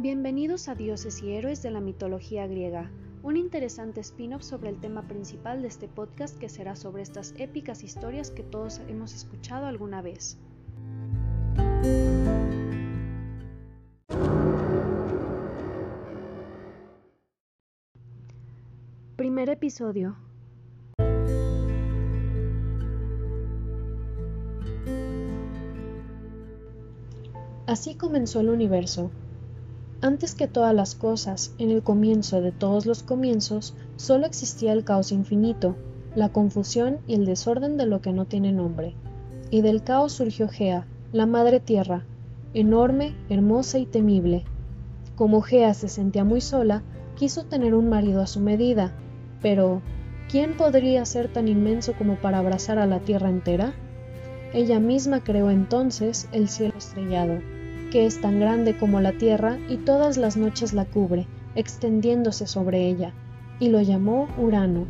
Bienvenidos a Dioses y Héroes de la Mitología Griega, un interesante spin-off sobre el tema principal de este podcast que será sobre estas épicas historias que todos hemos escuchado alguna vez. Primer episodio. Así comenzó el universo, antes que todas las cosas, en el comienzo de todos los comienzos, solo existía el caos infinito, la confusión y el desorden de lo que no tiene nombre. Y del caos surgió Gea, la madre tierra, enorme, hermosa y temible. Como Gea se sentía muy sola, quiso tener un marido a su medida, pero ¿quién podría ser tan inmenso como para abrazar a la tierra entera? Ella misma creó entonces el cielo estrellado, que es tan grande como la tierra y todas las noches la cubre, extendiéndose sobre ella, y lo llamó Urano.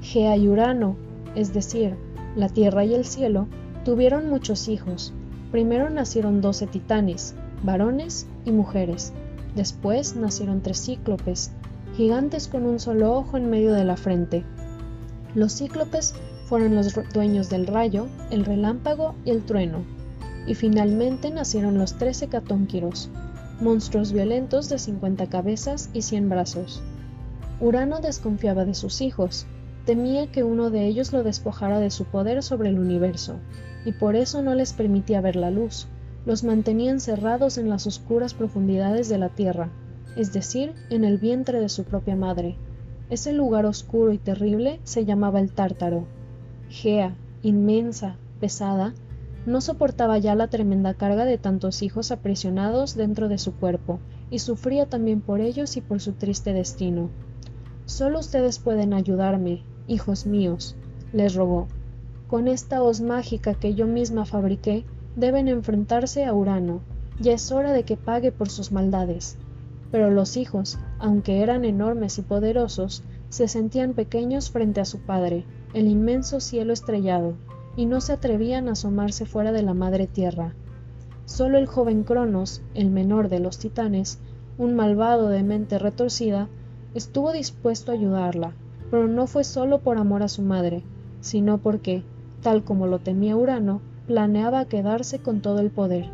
Gea y Urano, es decir, la tierra y el cielo, tuvieron muchos hijos. Primero nacieron doce titanes, varones y mujeres. Después nacieron tres cíclopes, gigantes con un solo ojo en medio de la frente. Los cíclopes fueron los dueños del rayo, el relámpago y el trueno y finalmente nacieron los trece catónquiros, monstruos violentos de cincuenta cabezas y cien brazos. Urano desconfiaba de sus hijos, temía que uno de ellos lo despojara de su poder sobre el universo, y por eso no les permitía ver la luz, los mantenía encerrados en las oscuras profundidades de la tierra, es decir, en el vientre de su propia madre. Ese lugar oscuro y terrible se llamaba el Tártaro. Gea, inmensa, pesada, no soportaba ya la tremenda carga de tantos hijos aprisionados dentro de su cuerpo, y sufría también por ellos y por su triste destino. Solo ustedes pueden ayudarme, hijos míos, les rogó. Con esta hoz mágica que yo misma fabriqué, deben enfrentarse a Urano. Ya es hora de que pague por sus maldades. Pero los hijos, aunque eran enormes y poderosos, se sentían pequeños frente a su padre, el inmenso cielo estrellado, y no se atrevían a asomarse fuera de la madre tierra. Solo el joven Cronos, el menor de los titanes, un malvado de mente retorcida, estuvo dispuesto a ayudarla, pero no fue solo por amor a su madre, sino porque, tal como lo temía Urano, planeaba quedarse con todo el poder.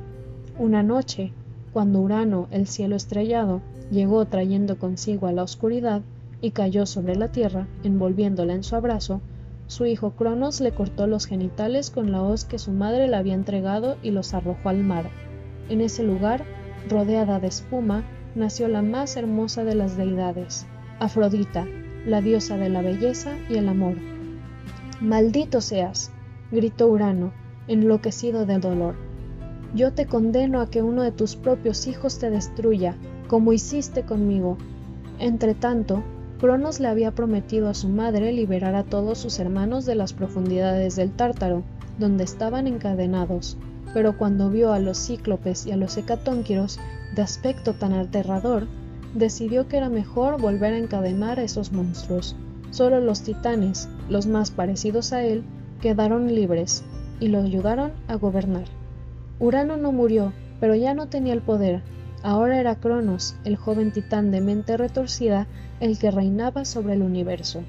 Una noche, cuando Urano, el cielo estrellado, llegó trayendo consigo a la oscuridad y cayó sobre la tierra, envolviéndola en su abrazo, su hijo Cronos le cortó los genitales con la hoz que su madre le había entregado y los arrojó al mar. En ese lugar, rodeada de espuma, nació la más hermosa de las deidades, Afrodita, la diosa de la belleza y el amor. Maldito seas, gritó Urano, enloquecido de dolor. Yo te condeno a que uno de tus propios hijos te destruya, como hiciste conmigo. Entretanto, Cronos le había prometido a su madre liberar a todos sus hermanos de las profundidades del Tártaro, donde estaban encadenados, pero cuando vio a los cíclopes y a los hecatónquiros de aspecto tan aterrador, decidió que era mejor volver a encadenar a esos monstruos. Solo los titanes, los más parecidos a él, quedaron libres y lo ayudaron a gobernar. Urano no murió, pero ya no tenía el poder, Ahora era Cronos, el joven titán de mente retorcida, el que reinaba sobre el universo.